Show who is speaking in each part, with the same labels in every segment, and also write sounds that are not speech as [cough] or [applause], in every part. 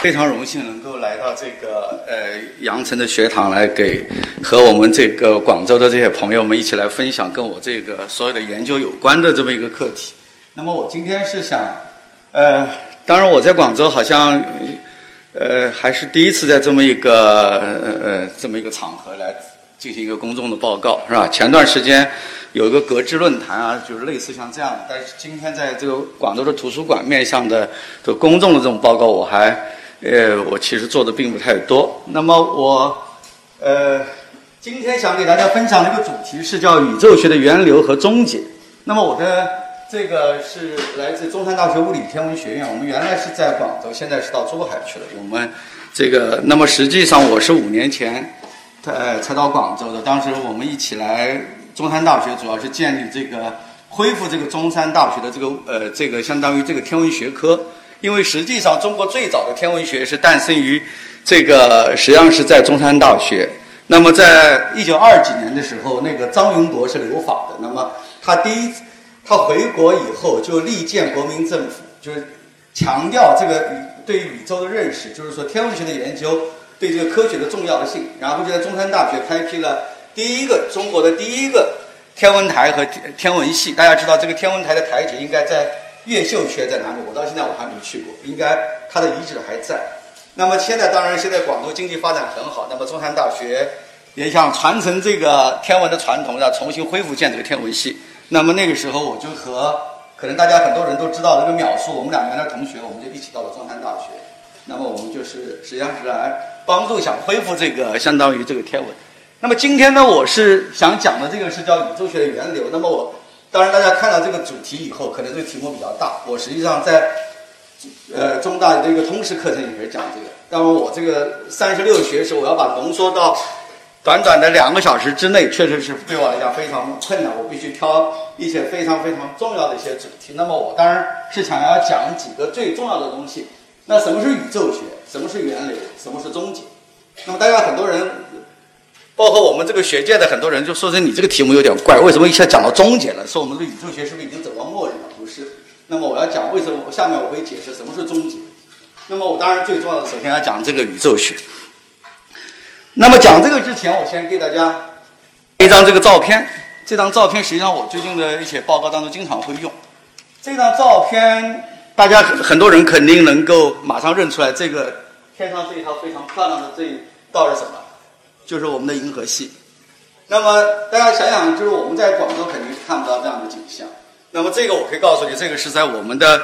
Speaker 1: 非常荣幸能够来到这个呃阳城的学堂来给和我们这个广州的这些朋友们一起来分享跟我这个所有的研究有关的这么一个课题。那么我今天是想，呃，当然我在广州好像呃还是第一次在这么一个呃这么一个场合来进行一个公众的报告，是吧？前段时间。有一个格致论坛啊，就是类似像这样的。但是今天在这个广州的图书馆面向的这公众的这种报告，我还呃，我其实做的并不太多。那么我呃，今天想给大家分享的一个主题是叫宇宙学的源流和终结。那么我的这个是来自中山大学物理天文学院，我们原来是在广州，现在是到珠海去了。我们这个，那么实际上我是五年前呃才到广州的，当时我们一起来。中山大学主要是建立这个恢复这个中山大学的这个呃这个相当于这个天文学科，因为实际上中国最早的天文学是诞生于这个实际上是在中山大学。那么在一九二几年的时候，那个张云博是留法的，那么他第一他回国以后就力荐国民政府，就是强调这个对宇宙的认识，就是说天文学的研究对这个科学的重要性，然后就在中山大学开辟了。第一个中国的第一个天文台和天文系，大家知道这个天文台的台址应该在越秀区在哪里？我到现在我还没去过，应该它的遗址还在。那么现在当然现在广州经济发展很好，那么中山大学也想传承这个天文的传统，要重新恢复建这个天文系。那么那个时候我就和可能大家很多人都知道这个淼叔，我们两个的同学，我们就一起到了中山大学。那么我们就是实际上是来帮助想恢复这个相当于这个天文。那么今天呢，我是想讲的这个是叫宇宙学的源流。那么我当然大家看到这个主题以后，可能这个题目比较大。我实际上在呃中大的一个通识课程里面讲这个。那么我这个三十六学时，我要把浓缩到短短的两个小时之内，确实是对我来讲非常困难。我必须挑一些非常非常重要的一些主题。那么我当然是想要讲几个最重要的东西。那什么是宇宙学？什么是源流？什么是终结？那么大家很多人。包括我们这个学界的很多人就说：“是你这个题目有点怪，为什么一下讲到终结了？说我们的宇宙学是不是已经走到末日了？不是。那么我要讲为什么？下面我会解释什么是终结。那么我当然最重要的，首先要讲这个宇宙学。那么讲这个之前，我先给大家一张这个照片。这张照片实际上我最近的一些报告当中经常会用。这张照片大家很多人肯定能够马上认出来，这个天上这一套非常漂亮的这一道是什么？就是我们的银河系，那么大家想想，就是我们在广州肯定是看不到这样的景象。那么这个我可以告诉你，这个是在我们的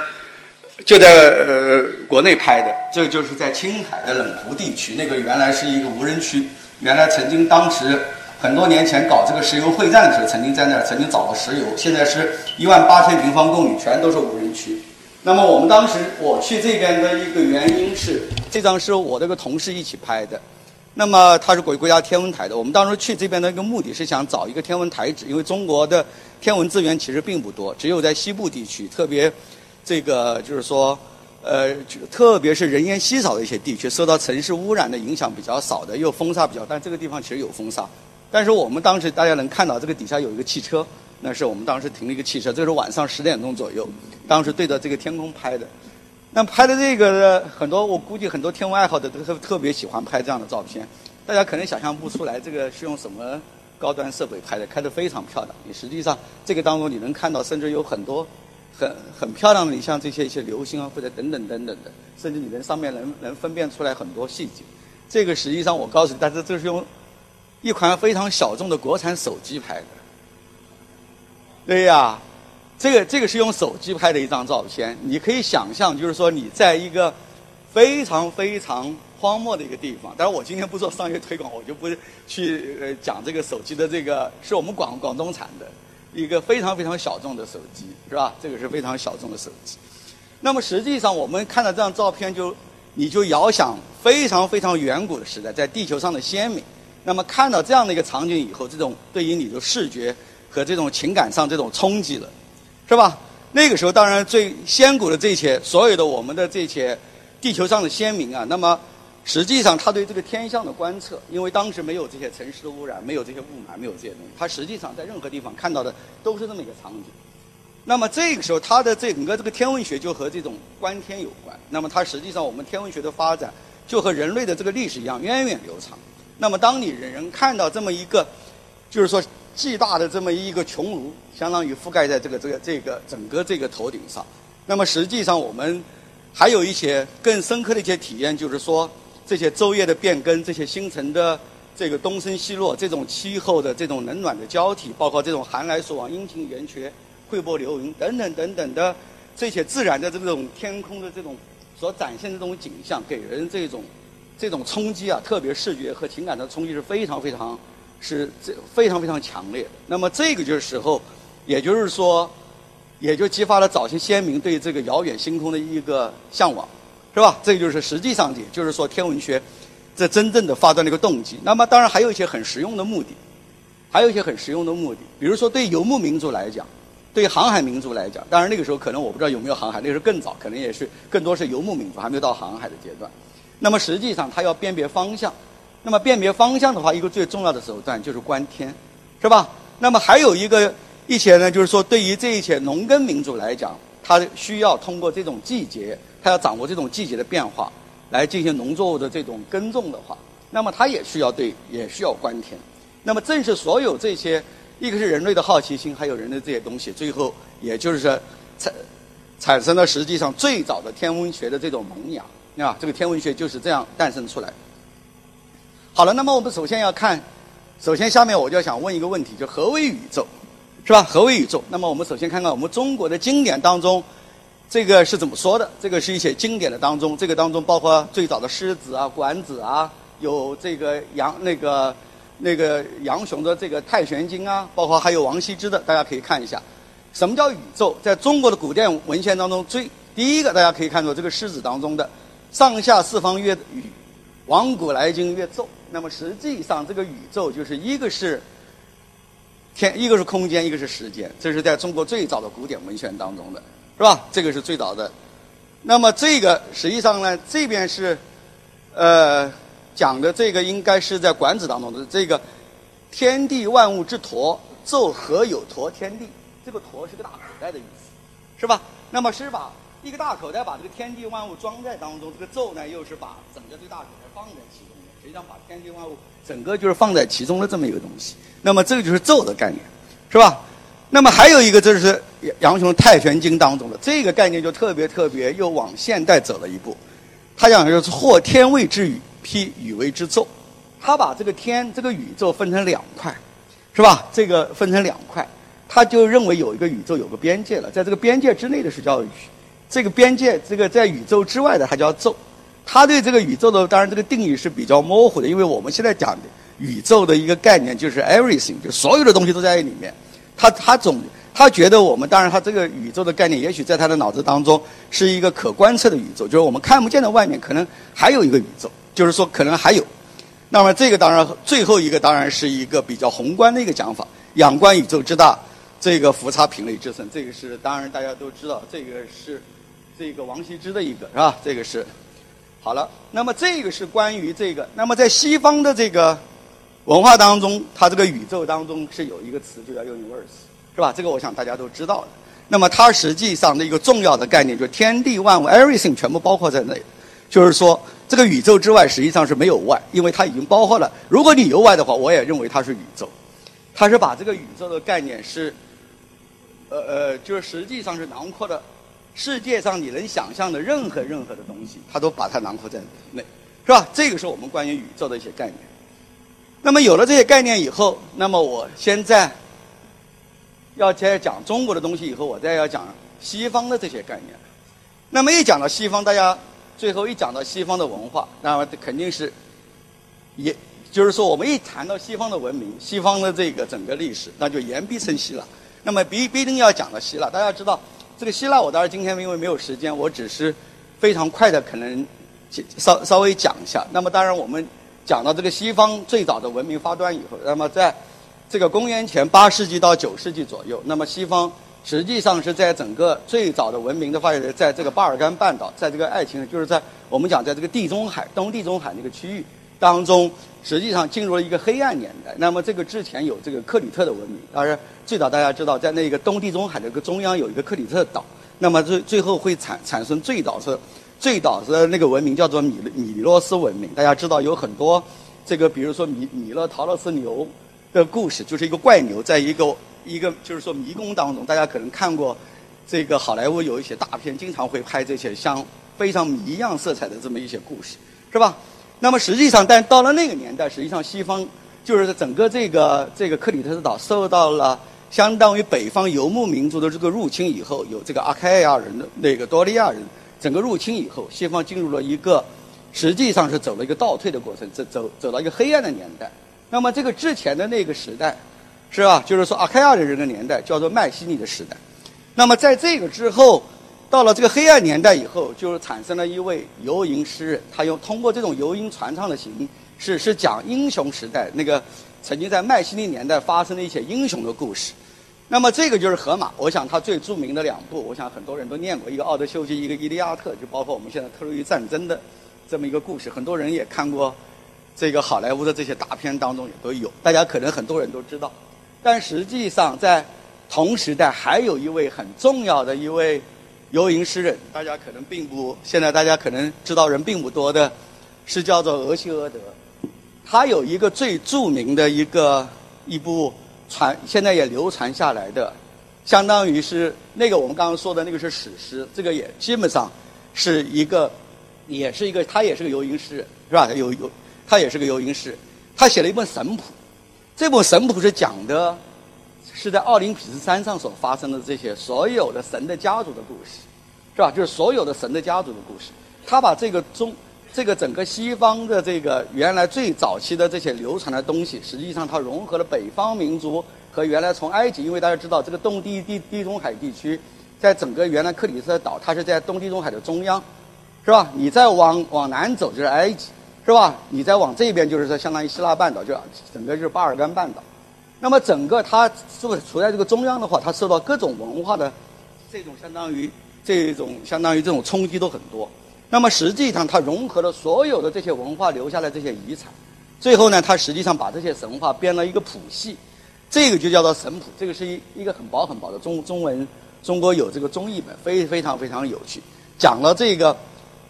Speaker 1: 就在呃国内拍的，这个就是在青海的冷湖地区，那个原来是一个无人区，原来曾经当时很多年前搞这个石油会战的时候，曾经在那儿曾经找过石油，现在是一万八千平方公里，全都是无人区。那么我们当时我去这边的一个原因是，这张是我这个同事一起拍的。那么它是国国家天文台的。我们当时去这边的一个目的是想找一个天文台址，因为中国的天文资源其实并不多，只有在西部地区，特别这个就是说，呃，特别是人烟稀少的一些地区，受到城市污染的影响比较少的，又风沙比较大。这个地方其实有风沙，但是我们当时大家能看到这个底下有一个汽车，那是我们当时停了一个汽车，这是晚上十点钟左右，当时对着这个天空拍的。那拍的这个很多，我估计很多天文爱好者都特特别喜欢拍这样的照片。大家可能想象不出来，这个是用什么高端设备拍的，拍的非常漂亮。你实际上这个当中你能看到，甚至有很多很 [laughs] 很漂亮的，你像这些一些流星啊，或者等等等等的，甚至你能上面能能分辨出来很多细节。这个实际上我告诉你，但是这是用一款非常小众的国产手机拍的。对呀。这个这个是用手机拍的一张照片，你可以想象，就是说你在一个非常非常荒漠的一个地方。当然，我今天不做商业推广，我就不去呃讲这个手机的这个是我们广广东产的一个非常非常小众的手机，是吧？这个是非常小众的手机。那么实际上，我们看到这张照片，就你就遥想非常非常远古的时代，在地球上的先民。那么看到这样的一个场景以后，这种对于你的视觉和这种情感上这种冲击了。是吧？那个时候，当然最先古的这些，所有的我们的这些地球上的先民啊，那么实际上他对这个天象的观测，因为当时没有这些城市的污染，没有这些雾霾，没有这些东西，他实际上在任何地方看到的都是这么一个场景。那么这个时候，它的这整个这个天文学就和这种观天有关。那么它实际上，我们天文学的发展就和人类的这个历史一样源远流长。那么当你人人看到这么一个，就是说巨大的这么一个穹庐，相当于覆盖在这个这个这个整个这个头顶上。那么实际上我们还有一些更深刻的一些体验，就是说这些昼夜的变更，这些星辰的这个东升西落，这种气候的这种冷暖的交替，包括这种寒来暑往、阴晴圆缺。汇波流云等等等等的这些自然的这种天空的这种所展现的这种景象，给人这种这种冲击啊，特别视觉和情感的冲击是非常非常是这非常非常强烈的。那么这个就是时候，也就是说，也就激发了早期先民对这个遥远星空的一个向往，是吧？这就是实际上也就是说天文学这真正的发端的一个动机。那么当然还有一些很实用的目的，还有一些很实用的目的，比如说对游牧民族来讲。对航海民族来讲，当然那个时候可能我不知道有没有航海，那个时候更早，可能也是更多是游牧民族，还没有到航海的阶段。那么实际上，它要辨别方向。那么辨别方向的话，一个最重要的手段就是观天，是吧？那么还有一个一些呢，就是说对于这一些农耕民族来讲，他需要通过这种季节，他要掌握这种季节的变化，来进行农作物的这种耕种的话，那么他也需要对，也需要观天。那么正是所有这些。一个是人类的好奇心，还有人类这些东西，最后也就是说产产生了实际上最早的天文学的这种萌芽啊，这个天文学就是这样诞生出来。好了，那么我们首先要看，首先下面我就想问一个问题，就何为宇宙，是吧？何为宇宙？那么我们首先看看我们中国的经典当中，这个是怎么说的？这个是一些经典的当中，这个当中包括最早的诗子啊、管子啊，有这个杨那个。那个杨雄的这个《太玄经》啊，包括还有王羲之的，大家可以看一下。什么叫宇宙？在中国的古典文献当中，最第一个大家可以看到这个诗子当中的“上下四方曰宇，往古来今曰宙”。那么实际上，这个宇宙就是一个是天，一个是空间，一个是时间。这是在中国最早的古典文献当中的，是吧？这个是最早的。那么这个实际上呢，这边是呃。讲的这个应该是在《管子》当中的这个“天地万物之陀，宙何有陀天地”。这个“陀”是个大口袋的意思，是吧？那么是把一个大口袋把这个天地万物装在当中，这个“宙”呢又是把整个这大口袋放在其中，实际上把天地万物整个就是放在其中的这么一个东西。那么这个就是“纣”的概念，是吧？那么还有一个就是杨雄《太玄经》当中的这个概念就特别特别又往现代走了一步，他讲的就是“或天谓之宇”。批宇为之宙，他把这个天这个宇宙分成两块，是吧？这个分成两块，他就认为有一个宇宙有个边界了，在这个边界之内的是叫宇，这个边界这个在宇宙之外的它叫宙。他对这个宇宙的当然这个定义是比较模糊的，因为我们现在讲的宇宙的一个概念就是 everything，就所有的东西都在里面。他他总他觉得我们当然他这个宇宙的概念，也许在他的脑子当中是一个可观测的宇宙，就是我们看不见的外面可能还有一个宇宙。就是说，可能还有，那么这个当然最后一个当然是一个比较宏观的一个讲法，仰观宇宙之大，这个浮差品类之深，这个是当然大家都知道，这个是这个王羲之的一个是吧？这个是 [laughs] 好了，那么这个是关于这个，那么在西方的这个文化当中，它这个宇宙当中是有一个词，就叫 universe，是吧？这个我想大家都知道的。那么它实际上的一个重要的概念，就是天地万物 everything 全部包括在内，就是说。这个宇宙之外实际上是没有外，因为它已经包括了。如果你有外的话，我也认为它是宇宙。它是把这个宇宙的概念是，呃呃，就是实际上是囊括的世界上你能想象的任何任何的东西，它都把它囊括在内，是吧？这个是我们关于宇宙的一些概念。那么有了这些概念以后，那么我现在要再讲中国的东西以后，我再要讲西方的这些概念。那么一讲到西方，大家。最后一讲到西方的文化，那么肯定是，也就是说，我们一谈到西方的文明、西方的这个整个历史，那就言必称希腊。那么必必定要讲到希腊。大家知道，这个希腊，我当然今天因为没有时间，我只是非常快的可能稍稍微讲一下。那么当然，我们讲到这个西方最早的文明发端以后，那么在这个公元前八世纪到九世纪左右，那么西方。实际上是在整个最早的文明的发源，在这个巴尔干半岛，在这个爱情，就是在我们讲在这个地中海、东地中海那个区域，当中，实际上进入了一个黑暗年代。那么这个之前有这个克里特的文明，当然最早大家知道，在那个东地中海的个中央有一个克里特岛。那么最最后会产产生最早是最早的那个文明叫做米米洛斯文明。大家知道有很多这个，比如说米米勒陶洛斯牛的故事，就是一个怪牛在一个一个就是说迷宫当中，大家可能看过这个好莱坞有一些大片，经常会拍这些像非常谜一样色彩的这么一些故事，是吧？那么实际上，但到了那个年代，实际上西方就是整个这个这个克里特斯岛受到了相当于北方游牧民族的这个入侵以后，有这个阿开亚人的那个多利亚人整个入侵以后，西方进入了一个实际上是走了一个倒退的过程，走走走到一个黑暗的年代。那么这个之前的那个时代，是吧？就是说阿开亚人的年代叫做麦西尼的时代。那么在这个之后。到了这个黑暗年代以后，就是产生了一位游吟诗人，他用通过这种游吟传唱的形式，是讲英雄时代那个曾经在麦西尼年代发生的一些英雄的故事。那么这个就是荷马，我想他最著名的两部，我想很多人都念过，一个《奥德修记》，一个《伊利亚特》，就包括我们现在特洛伊战争的这么一个故事，很多人也看过。这个好莱坞的这些大片当中也都有，大家可能很多人都知道。但实际上在同时代还有一位很重要的一位。游吟诗人，大家可能并不现在大家可能知道人并不多的，是叫做俄西俄德。他有一个最著名的一个一部传，现在也流传下来的，相当于是那个我们刚刚说的那个是史诗，这个也基本上是一个，也是一个他也是个游吟诗人，是吧？有有他也是个游吟诗人，他写了一本神谱，这本神谱是讲的。是在奥林匹斯山上所发生的这些所有的神的家族的故事，是吧？就是所有的神的家族的故事。他把这个中这个整个西方的这个原来最早期的这些流传的东西，实际上它融合了北方民族和原来从埃及，因为大家知道这个东地地地中海地区，在整个原来克里特岛，它是在东地中海的中央，是吧？你再往往南走就是埃及，是吧？你再往这边就是说相当于希腊半岛，就整个就是巴尔干半岛。那么整个它如果处在这个中央的话，它受到各种文化的这种相当于这种相当于这种冲击都很多。那么实际上它融合了所有的这些文化留下来这些遗产，最后呢，它实际上把这些神话编了一个谱系，这个就叫做神谱。这个是一一个很薄很薄的中中文，中国有这个中译本，非非常非常有趣，讲了这个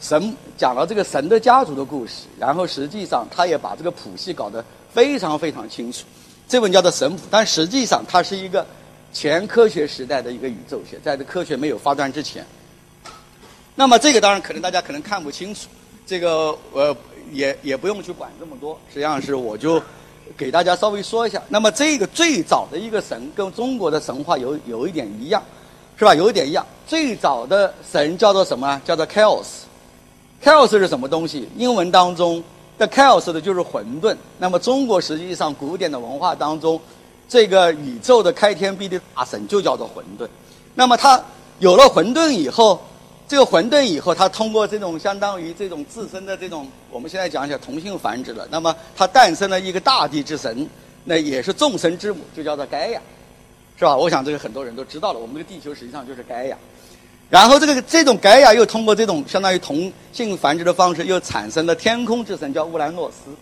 Speaker 1: 神讲了这个神的家族的故事，然后实际上他也把这个谱系搞得非常非常清楚。这本叫做神谱，但实际上它是一个前科学时代的一个宇宙学，在这科学没有发展之前。那么这个当然可能大家可能看不清楚，这个呃也也不用去管这么多，实际上是我就给大家稍微说一下。那么这个最早的一个神跟中国的神话有有一点一样，是吧？有一点一样。最早的神叫做什么？叫做 Chaos。Chaos 是什么东西？英文当中。的 chaos 的就是混沌。那么中国实际上古典的文化当中，这个宇宙的开天辟地大神就叫做混沌。那么它有了混沌以后，这个混沌以后，它通过这种相当于这种自身的这种，我们现在讲起来同性繁殖了。那么它诞生了一个大地之神，那也是众神之母，就叫做盖亚，是吧？我想这个很多人都知道了。我们这个地球实际上就是盖亚。然后这个这种盖亚又通过这种相当于同性繁殖的方式，又产生了天空之神叫乌兰诺斯，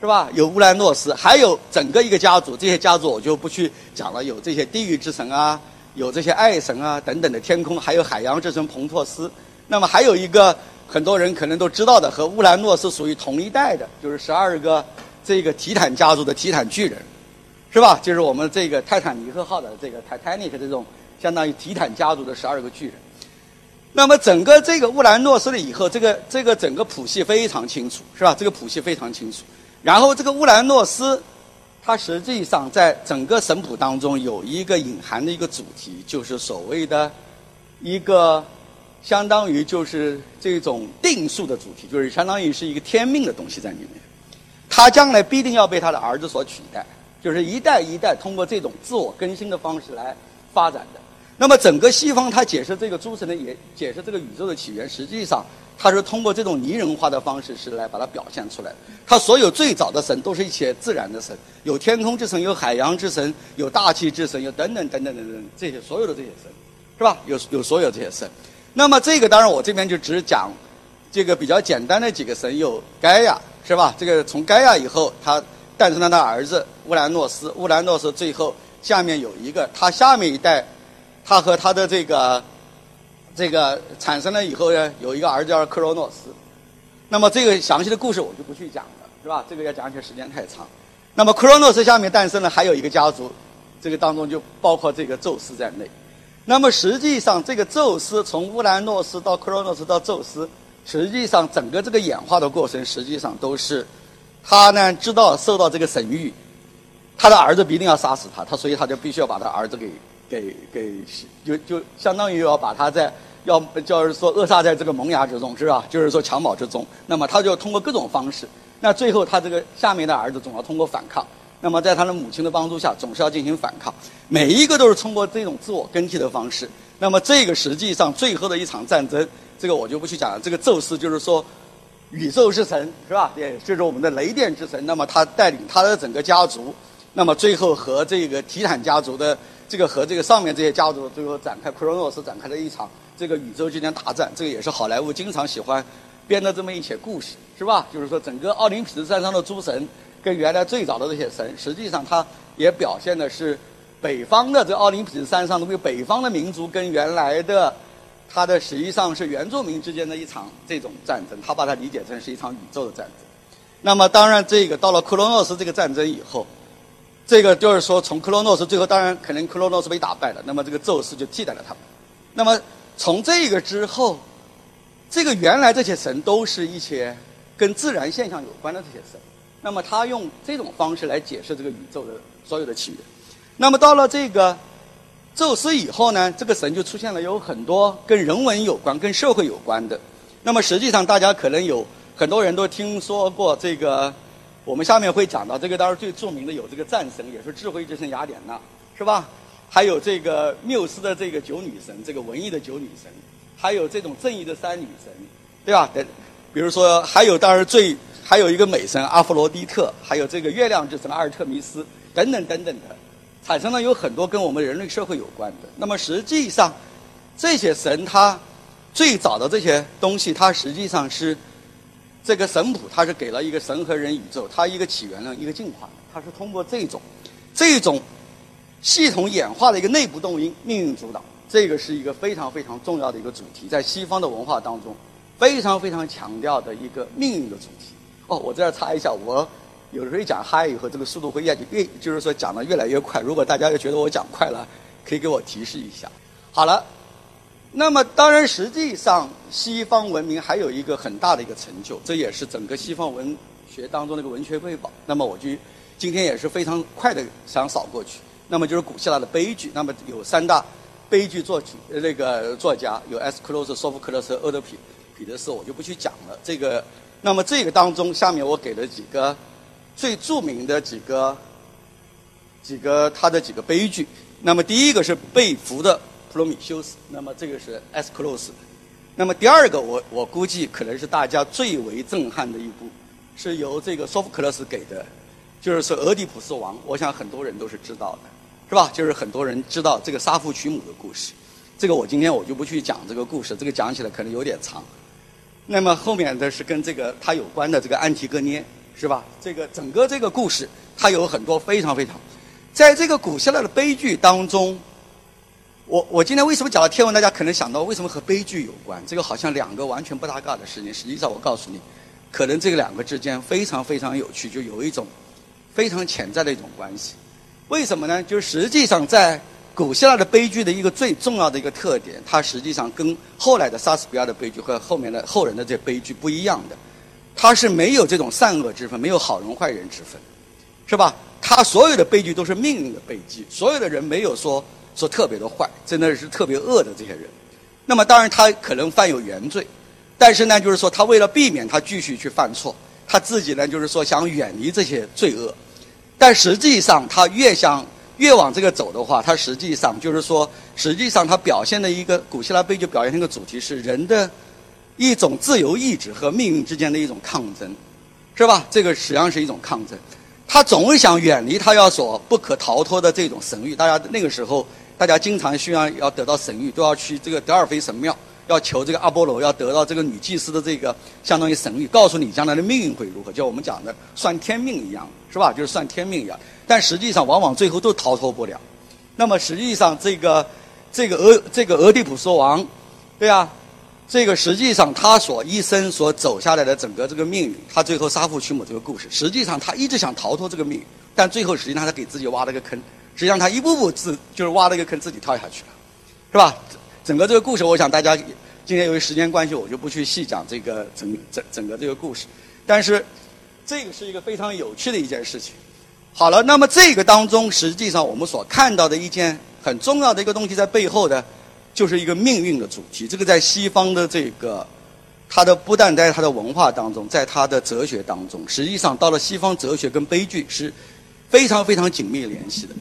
Speaker 1: 是吧？有乌兰诺斯，还有整个一个家族，这些家族我就不去讲了。有这些地狱之神啊，有这些爱神啊等等的天空，还有海洋之神彭托斯。那么还有一个很多人可能都知道的，和乌兰诺斯属于同一代的，就是十二个这个提坦家族的提坦巨人，是吧？就是我们这个泰坦尼克号的这个 Titanic 这种。相当于提坦家族的十二个巨人，那么整个这个乌兰诺斯了以后，这个这个整个谱系非常清楚，是吧？这个谱系非常清楚。然后这个乌兰诺斯，它实际上在整个神谱当中有一个隐含的一个主题，就是所谓的一个相当于就是这种定数的主题，就是相当于是一个天命的东西在里面。他将来必定要被他的儿子所取代，就是一代一代通过这种自我更新的方式来发展的。那么整个西方它解释这个诸神的也解释这个宇宙的起源，实际上它是通过这种拟人化的方式是来把它表现出来。它所有最早的神都是一些自然的神，有天空之神，有海洋之神，有大气之神，有等等等等等等这些所有的这些神，是吧？有有所有这些神。那么这个当然我这边就只讲这个比较简单的几个神，有盖亚，是吧？这个从盖亚以后，他诞生了他儿子乌兰诺斯。乌兰诺斯最后下面有一个，他下面一代，他和他的这个这个产生了以后呢，有一个儿子叫克罗诺斯。那么这个详细的故事我就不去讲了，是吧？这个要讲起来时间太长。那么克罗诺斯下面诞生了还有一个家族，这个当中就包括这个宙斯在内。那么实际上，这个宙斯从乌兰诺斯到克罗诺斯到宙斯，实际上整个这个演化的过程，实际上都是他呢知道受到这个神谕，他的儿子必定要杀死他，他所以他就必须要把他儿子给给给就就相当于要把他在要就是说扼杀在这个萌芽之中，是吧？就是说襁褓之中。那么他就通过各种方式，那最后他这个下面的儿子总要通过反抗。那么在他的母亲的帮助下，总是要进行反抗，每一个都是通过这种自我更替的方式。那么这个实际上最后的一场战争，这个我就不去讲了。这个宙斯就是说，宇宙之神是吧？也就是我们的雷电之神。那么他带领他的整个家族，那么最后和这个提坦家族的这个和这个上面这些家族最后展开克罗诺斯展开了一场这个宇宙之间大战。这个也是好莱坞经常喜欢编的这么一些故事，是吧？[laughs] 就是说整个奥林匹斯山上的诸神。跟原来最早的这些神，实际上它也表现的是北方的这奥林匹斯山上的这个北方的民族跟原来的它的实际上是原住民之间的一场这种战争，他把它理解成是一场宇宙的战争。那么当然，这个到了克罗诺斯这个战争以后，这个就是说从克罗诺斯最后当然可能克罗诺斯被打败了，那么这个宙斯就替代了他们。那么从这个之后，这个原来这些神都是一些跟自然现象有关的这些神。那么他用这种方式来解释这个宇宙的所有的起源。那么到了这个宙斯以后呢，这个神就出现了有很多跟人文有关、跟社会有关的。那么实际上大家可能有很多人都听说过这个，我们下面会讲到这个当然最著名的有这个战神，也是智慧之神雅典娜，是吧？还有这个缪斯的这个九女神，这个文艺的九女神，还有这种正义的三女神，对吧？等，比如说还有当然最。还有一个美神阿弗罗狄特，还有这个月亮之神阿尔特弥斯，等等等等的，产生了有很多跟我们人类社会有关的。那么实际上，这些神它最早的这些东西，它实际上是这个神谱，它是给了一个神和人宇宙，它一个起源了，一个进化，它是通过这种这种系统演化的一个内部动因命运主导。这个是一个非常非常重要的一个主题，在西方的文化当中非常非常强调的一个命运的主题。哦，我这儿插一下，我有时候一讲嗨以后，这个速度会越越，就是说讲的越来越快。如果大家要觉得我讲快了，可以给我提示一下。好了，那么当然，实际上西方文明还有一个很大的一个成就，这也是整个西方文学当中的一个文学瑰宝。那么我就今天也是非常快的想扫过去。那么就是古希腊的悲剧，那么有三大悲剧作曲那个作家，有埃斯克洛斯、索福克勒斯、俄德匹彼得斯，我就不去讲了。这个。那么这个当中，下面我给了几个最著名的几个几个他的几个悲剧。那么第一个是被俘的普罗米修斯，那么这个是埃斯克洛斯。那么第二个，我我估计可能是大家最为震撼的一部，是由这个索福克勒斯给的，就是说俄狄浦斯王。我想很多人都是知道的，是吧？就是很多人知道这个杀父娶母的故事。这个我今天我就不去讲这个故事，这个讲起来可能有点长。那么后面的是跟这个他有关的这个安提戈涅，是吧？这个整个这个故事，它有很多非常非常，在这个古希腊的悲剧当中，我我今天为什么讲到天文？大家可能想到为什么和悲剧有关？这个好像两个完全不搭嘎的事情。实际上，我告诉你，可能这两个之间非常非常有趣，就有一种非常潜在的一种关系。为什么呢？就是实际上在。古希腊的悲剧的一个最重要的一个特点，它实际上跟后来的莎士比亚的悲剧和后面的后人的这悲剧不一样的，它是没有这种善恶之分，没有好人坏人之分，是吧？它所有的悲剧都是命运的悲剧，所有的人没有说说特别的坏，真的是特别恶的这些人。那么当然他可能犯有原罪，但是呢，就是说他为了避免他继续去犯错，他自己呢就是说想远离这些罪恶，但实际上他越想。越往这个走的话，他实际上就是说，实际上他表现的一个古希腊悲剧表现的一个主题是人的一种自由意志和命运之间的一种抗争，是吧？这个实际上是一种抗争。他总是想远离他要所不可逃脱的这种神域。大家那个时候，大家经常需要要得到神域，都要去这个德尔菲神庙，要求这个阿波罗要得到这个女祭司的这个相当于神谕，告诉你将来的命运会如何，就我们讲的算天命一样，是吧？就是算天命一样。但实际上往往最后都逃脱不了。那么实际上这个这个俄这个俄狄浦斯王，对啊，这个实际上他所一生所走下来的整个这个命运，他最后杀父娶母这个故事，实际上他一直想逃脱这个命运，但最后实际上他给自己挖了个坑，实际上他一步步自就是挖了一个坑自己跳下去了，是吧？整个这个故事，我想大家今天由于时间关系，我就不去细讲这个整整整个这个故事。但是，这个是一个非常有趣的一件事情。好了，那么这个当中，实际上我们所看到的一件很重要的一个东西，在背后的，就是一个命运的主题。这个在西方的这个，它的不但在它的文化当中，在它的哲学当中，实际上到了西方哲学跟悲剧是非常非常紧密联系的。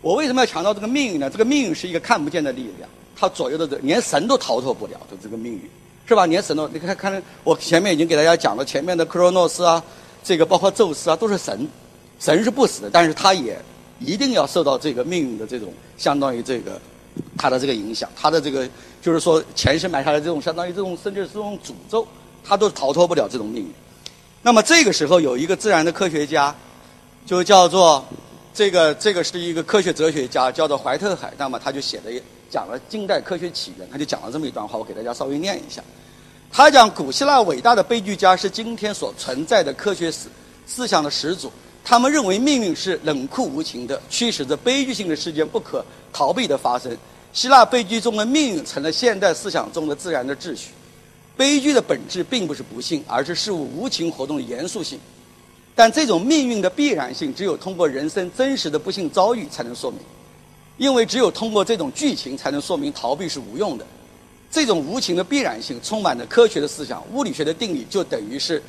Speaker 1: 我为什么要强调这个命运呢？这个命运是一个看不见的力量。他左右的这连神都逃脱不了的这个命运，是吧？连神都你看看，我前面已经给大家讲了，前面的克罗诺斯啊，这个包括宙斯啊，都是神，神是不死的，但是他也一定要受到这个命运的这种相当于这个他的这个影响，他的这个就是说前世埋下的这种相当于这种甚至是这种诅咒，他都逃脱不了这种命运。那么这个时候有一个自然的科学家，就叫做这个这个是一个科学哲学家，叫做怀特海，那么他就写了。讲了近代科学起源，他就讲了这么一段话，我给大家稍微念一下。他讲古希腊伟大的悲剧家是今天所存在的科学思思想的始祖，他们认为命运是冷酷无情的，驱使着悲剧性的事件不可逃避的发生。希腊悲剧中的命运成了现代思想中的自然的秩序。悲剧的本质并不是不幸，而是事物无情活动的严肃性。但这种命运的必然性，只有通过人生真实的不幸遭遇才能说明。因为只有通过这种剧情，才能说明逃避是无用的。这种无情的必然性，充满着科学的思想。物理学的定理就等于是，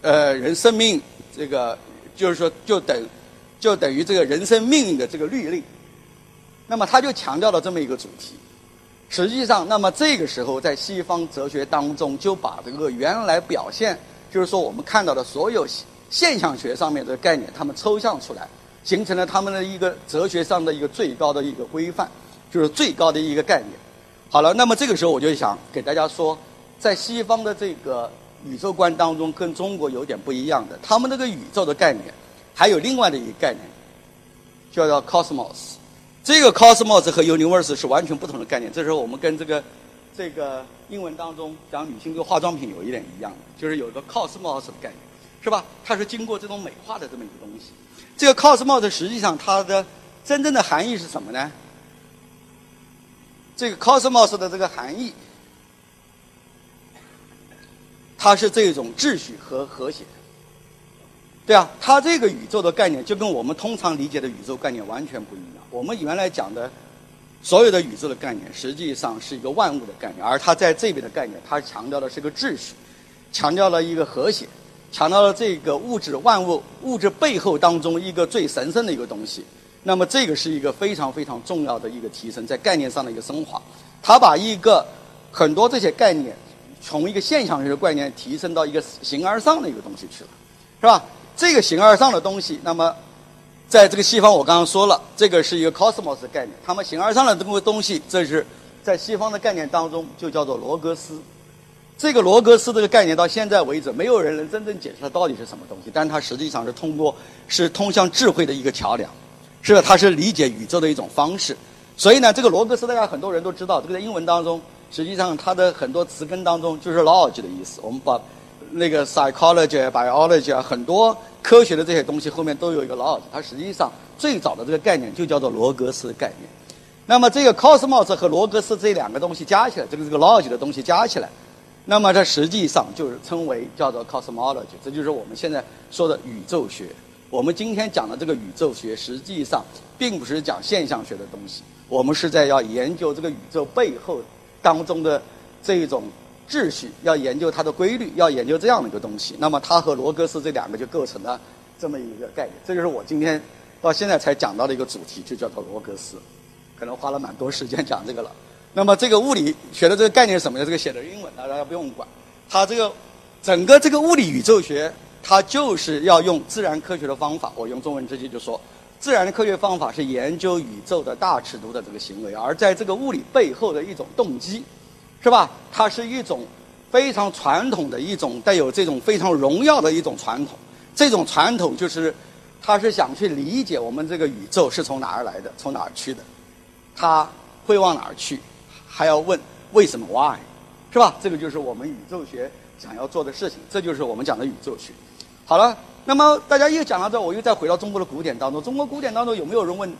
Speaker 1: 呃，人生命这个，就是说，就等，就等于这个人生命运的这个律令。那么，他就强调了这么一个主题。实际上，那么这个时候，在西方哲学当中，就把这个原来表现，就是说我们看到的所有现象学上面的概念，他们抽象出来。形成了他们的一个哲学上的一个最高的一个规范，就是最高的一个概念。好了，那么这个时候我就想给大家说，在西方的这个宇宙观当中，跟中国有点不一样的，他们那个宇宙的概念还有另外的一个概念，叫做 cosmos。这个 cosmos 和 universe 是完全不同的概念。这时候我们跟这个这个英文当中讲女性这个化妆品有一点一样的，就是有一个 cosmos 的概念，是吧？它是经过这种美化的这么一个东西。这个 cosmos 实际上它的真正的含义是什么呢？这个 cosmos 的这个含义，它是这种秩序和和谐。对啊，它这个宇宙的概念就跟我们通常理解的宇宙概念完全不一样。我们原来讲的所有的宇宙的概念，实际上是一个万物的概念，而它在这边的概念，它强调的是个秩序，强调了一个和谐。强调了这个物质万物物质背后当中一个最神圣的一个东西，那么这个是一个非常非常重要的一个提升，在概念上的一个升华。它把一个很多这些概念从一个现象学的概念提升到一个形而上的一个东西去了，是吧？这个形而上的东西，那么在这个西方我刚刚说了，这个是一个 cosmos 的概念。他们形而上的这个东西，这是在西方的概念当中就叫做罗格斯。这个罗格斯这个概念到现在为止，没有人能真正解释它到底是什么东西。但它实际上是通过是通向智慧的一个桥梁，是吧？它是理解宇宙的一种方式。所以呢，这个罗格斯大家很多人都知道，这个在英文当中，实际上它的很多词根当中就是 “knowledge” 的意思。我们把那个 psychology、biology 啊，很多科学的这些东西后面都有一个 “knowledge”。它实际上最早的这个概念就叫做罗格斯概念。那么这个 cosmos 和罗格斯这两个东西加起来，这个这个 “knowledge” 的东西加起来。那么，它实际上就是称为叫做 cosmology，这就是我们现在说的宇宙学。我们今天讲的这个宇宙学，实际上并不是讲现象学的东西，我们是在要研究这个宇宙背后当中的这一种秩序，要研究它的规律，要研究这样的一个东西。那么，它和罗格斯这两个就构成了这么一个概念。这就是我今天到现在才讲到的一个主题，就叫做罗格斯。可能花了蛮多时间讲这个了。那么这个物理学的这个概念是什么呢？这个写的英文的，大家不用管。它这个整个这个物理宇宙学，它就是要用自然科学的方法。我用中文直接就说，自然的科学方法是研究宇宙的大尺度的这个行为，而在这个物理背后的一种动机，是吧？它是一种非常传统的一种带有这种非常荣耀的一种传统。这种传统就是，他是想去理解我们这个宇宙是从哪儿来的，从哪儿去的，他会往哪儿去，还要问为什么 why，是吧？这个就是我们宇宙学想要做的事情，这就是我们讲的宇宙学。好了，那么大家又讲到这，我又再回到中国的古典当中。中国古典当中有没有人问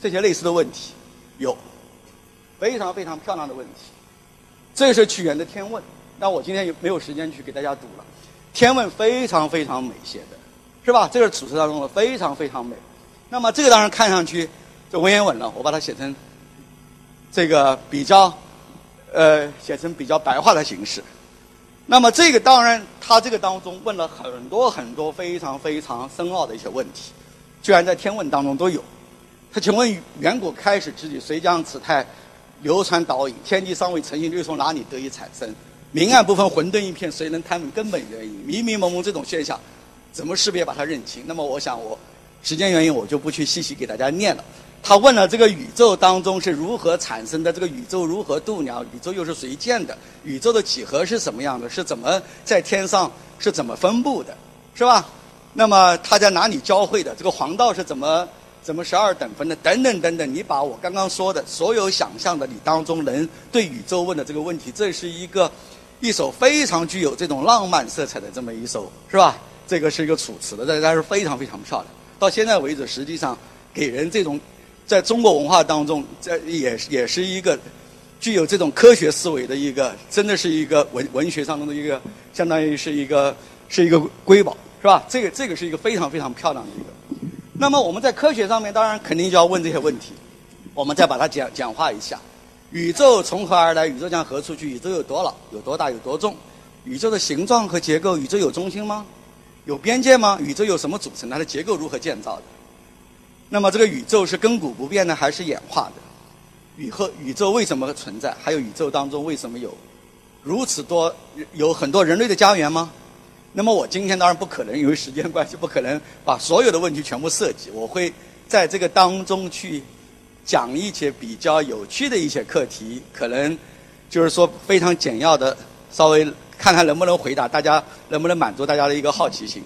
Speaker 1: 这些类似的问题？有，非常非常漂亮的问题。这是屈原的《天问》，那我今天有没有时间去给大家读了？《天问》非常非常美写的，是吧？这是楚辞当中的非常非常美。那么这个当然看上去就文言文了，我把它写成这个比较呃写成比较白话的形式。那么这个当然，他这个当中问了很多很多非常非常深奥的一些问题，居然在《天问》当中都有。他请问远古开始之际，谁将此态流传导引？天地尚未成形，又从哪里得以产生？明暗不分，混沌一片，谁能探问根本原因？迷迷蒙蒙这种现象，怎么识别把它认清？那么我想，我时间原因，我就不去细细给大家念了。他问了这个宇宙当中是如何产生的，这个宇宙如何度量，宇宙又是谁建的？宇宙的几何是什么样的？是怎么在天上是怎么分布的，是吧？那么它在哪里交汇的？这个黄道是怎么怎么十二等分的？等等等等，你把我刚刚说的所有想象的你当中能对宇宙问的这个问题，这是一个一首非常具有这种浪漫色彩的这么一首，是吧？这个是一个楚辞的，但但是非常非常漂亮。到现在为止，实际上给人这种。在中国文化当中，这也也是一个具有这种科学思维的一个，真的是一个文文学当中的一个，相当于是一个是一个瑰宝，是吧？这个这个是一个非常非常漂亮的一个。那么我们在科学上面，当然肯定就要问这些问题。我们再把它简简化一下：宇宙从何而来？宇宙将何处去？宇宙有多老？有多大？有多重？宇宙的形状和结构？宇宙有中心吗？有边界吗？宇宙由什么组成？它的结构如何建造的？那么这个宇宙是亘古不变的还是演化的？宇和宇宙为什么存在？还有宇宙当中为什么有如此多有很多人类的家园吗？那么我今天当然不可能，因为时间关系不可能把所有的问题全部涉及。我会在这个当中去讲一些比较有趣的一些课题，可能就是说非常简要的，稍微看看能不能回答大家，能不能满足大家的一个好奇心。